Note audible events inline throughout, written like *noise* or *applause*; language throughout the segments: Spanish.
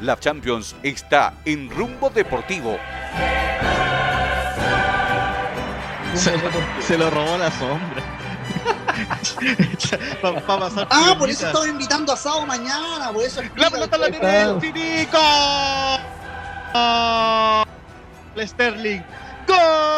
La Champions está en rumbo deportivo. Se, lo robó la sombra. *laughs* ah, por eso estaba invitando a asado mañana, por eso La pelota la tiene el Finico. Sterling. ¡Gol!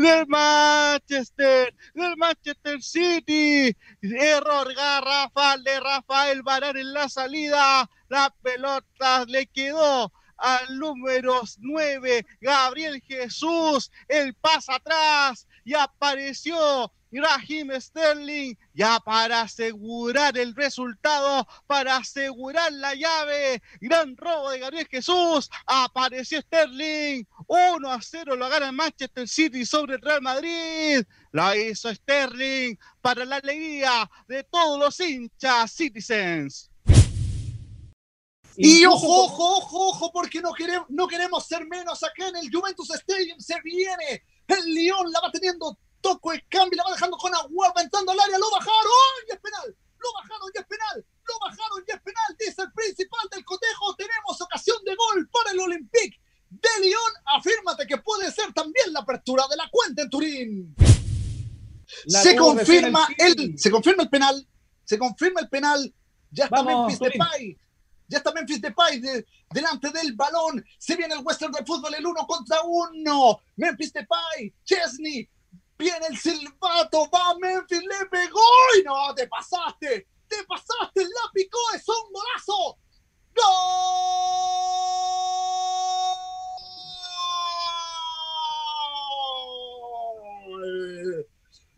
Del Manchester, del Manchester City. Error garrafal de Rafael Varane en la salida. La pelota le quedó al número 9, Gabriel Jesús. El pasa atrás y apareció Raheem Sterling ya para asegurar el resultado, para asegurar la llave. Gran robo de Gabriel Jesús. Apareció Sterling. 1 a 0 lo gana Manchester City sobre el Real Madrid. La hizo Sterling para la alegría de todos los hinchas citizens. Y ojo, ojo, ojo, ojo, porque no queremos, no queremos ser menos acá en el Juventus Stadium. Se viene. El León la va teniendo Toco el cambio, la va dejando con agua, entrando al área, lo bajaron y es penal. Lo bajaron y es penal. Lo bajaron y es penal. Dice el principal del cotejo. Tenemos ocasión de gol para el Olympique de Lyon. Afírmate que puede ser también la apertura de la cuenta en Turín. se confirma el, se confirma el penal. Se confirma el penal. Ya está Memphis Depay. Ya está Memphis Depay delante del balón. Se viene el Western del fútbol, el uno contra uno. Memphis Depay, Chesney, Viene el silbato, va Memphis, le pegó y no, te pasaste, te pasaste, la picó, es un golazo. ¡Gol!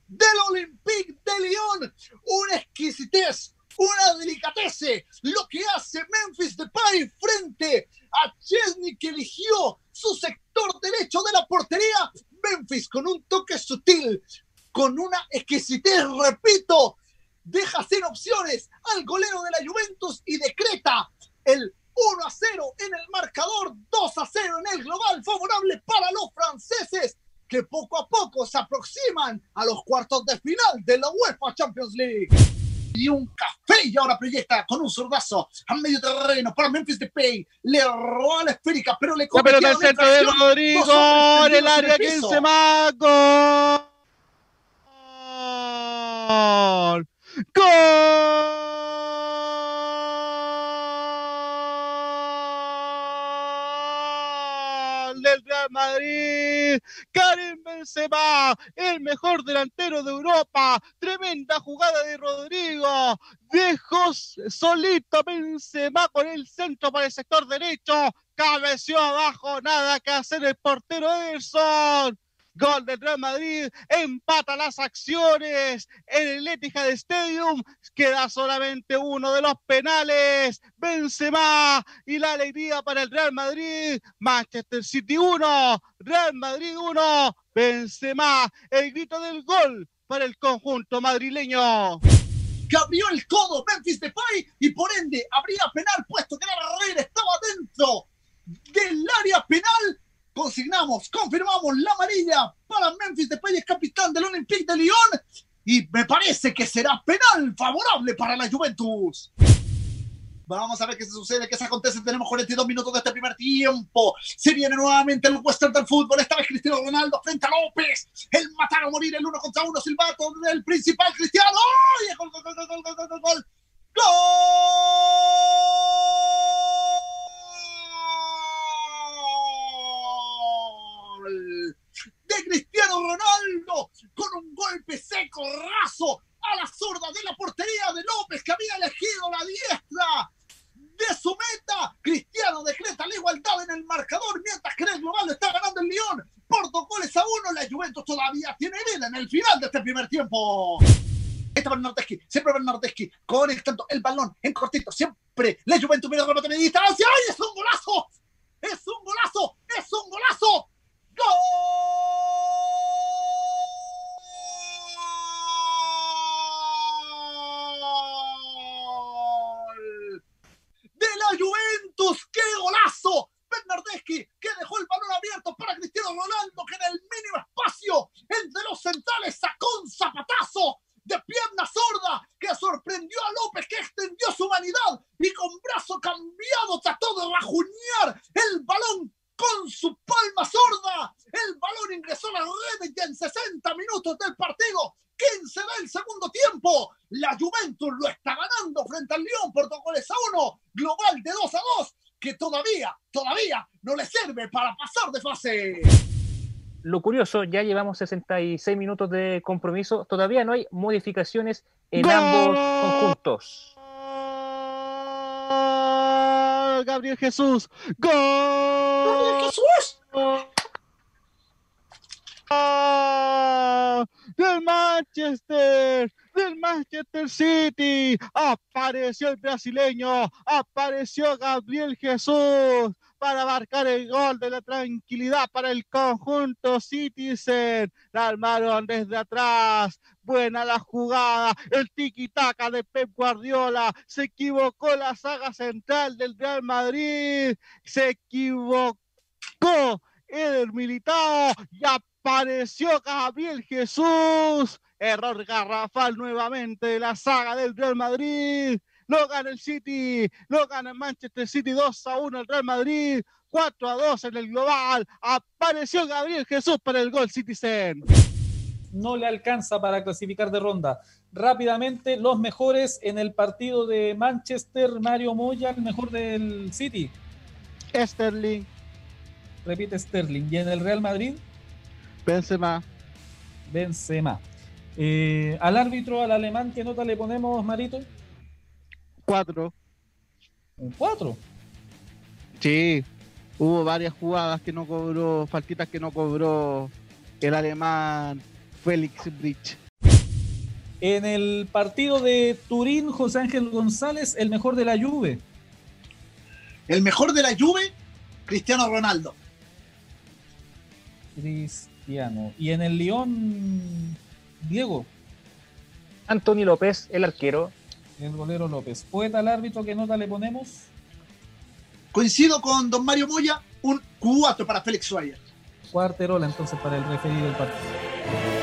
Del Olympique de Lyon, una exquisitez, una delicatese, lo que hace Memphis Depay frente a Chesney que eligió su sector derecho de la portería Memphis con un toque sutil, con una exquisitez, repito, deja sin opciones al golero de la Juventus y decreta el 1 a 0 en el marcador, 2 a 0 en el global, favorable para los franceses que poco a poco se aproximan a los cuartos de final de la UEFA Champions League y un café y ahora proyecta con un zurdazo a medio terreno para Memphis Depay. Le roba la esférica pero le la pelota al centro de Rodrigo en el área 15 más gol. Gol del Real Madrid. Karim Benzema, el mejor delantero de Europa. Tremenda jugada de Rodrigo. Dejó solito Benzema con el centro para el sector derecho. Cabeció abajo, nada que hacer el portero Ederson. Gol del Real Madrid, empata las acciones en el Etihad Stadium, queda solamente uno de los penales, Benzema y la alegría para el Real Madrid, Manchester City 1, Real Madrid 1, Benzema, el grito del gol para el conjunto madrileño que el codo Memphis Depay y por ende habría penal puesto que la barrera estaba dentro del área penal consignamos, confirmamos la amarilla para Memphis Depay, es capitán del Olympique de Lyon y me parece que será penal favorable para la Juventus. Vamos a ver qué se sucede, qué se acontece. Tenemos 42 minutos de este primer tiempo. Se viene nuevamente el western del fútbol. Esta vez Cristiano Ronaldo frente a López. El matar o morir, el uno contra uno. Silbato del principal Cristiano. ¡Ay! ¡Gol, gol, gol, gol, gol, gol, gol! ¡Gol! de Cristiano Ronaldo con un golpe seco, raso a la zurda de la portería de López que había elegido la diestra de su meta. Cristiano decreta la igualdad en el marcador mientras que el global está ganando el León por dos goles a uno. La Juventus todavía tiene vida en el final de este primer tiempo. Está Bernardeschi, siempre Bernardeschi, con el tanto, el balón en cortito, siempre la Juventus mira remate de distancia. ¡Ay, es un golazo! ¡Es un golazo! ¡Es un golazo! ¡Gol! De la Juventus, ¡qué golazo! Bernardeschi que dejó el balón abierto para Cristiano Ronaldo que en el mínimo espacio entre los centrales bajuñar el balón con su palma sorda. El balón ingresó a la red ya en 60 minutos del partido. 15 del segundo tiempo. La Juventus lo está ganando frente al León por dos goles a uno. Global de 2 a 2, que todavía, todavía no le sirve para pasar de fase. Lo curioso, ya llevamos 66 minutos de compromiso. Todavía no hay modificaciones en ambos conjuntos. Gabriel Jesús. ¡Gol! ¡Gabriel Jesús! Manchester, del Manchester City. Apareció el brasileño, apareció Gabriel Jesús para marcar el gol de la tranquilidad para el conjunto Citizen. La armaron desde atrás. Buena la jugada. El tiki-taka de Pep Guardiola. Se equivocó la saga central del Real Madrid. Se equivocó el Militao y apareció Gabriel Jesús. Error garrafal nuevamente de la saga del Real Madrid lo gana el City, lo gana el Manchester City 2 a 1 el Real Madrid, 4 a 2 en el global. Apareció Gabriel Jesús para el gol Citizen. No le alcanza para clasificar de ronda. Rápidamente, los mejores en el partido de Manchester, Mario Moya, el mejor del City. Sterling. Repite Sterling. ¿Y en el Real Madrid? Benzema. Benzema. Eh, al árbitro, al alemán, ¿qué nota le ponemos, Marito? Cuatro. ¿Un cuatro? Sí, hubo varias jugadas que no cobró, faltitas que no cobró el alemán Félix Bridge. En el partido de Turín, José Ángel González, el mejor de la Juve. El mejor de la Juve, Cristiano Ronaldo. Cristiano. Y en el León, Diego. Antonio López, el arquero. El golero López. Poeta al árbitro, ¿qué nota le ponemos? Coincido con don Mario Moya, un 4 para Félix Suárez. Cuarterola entonces para el referido del partido.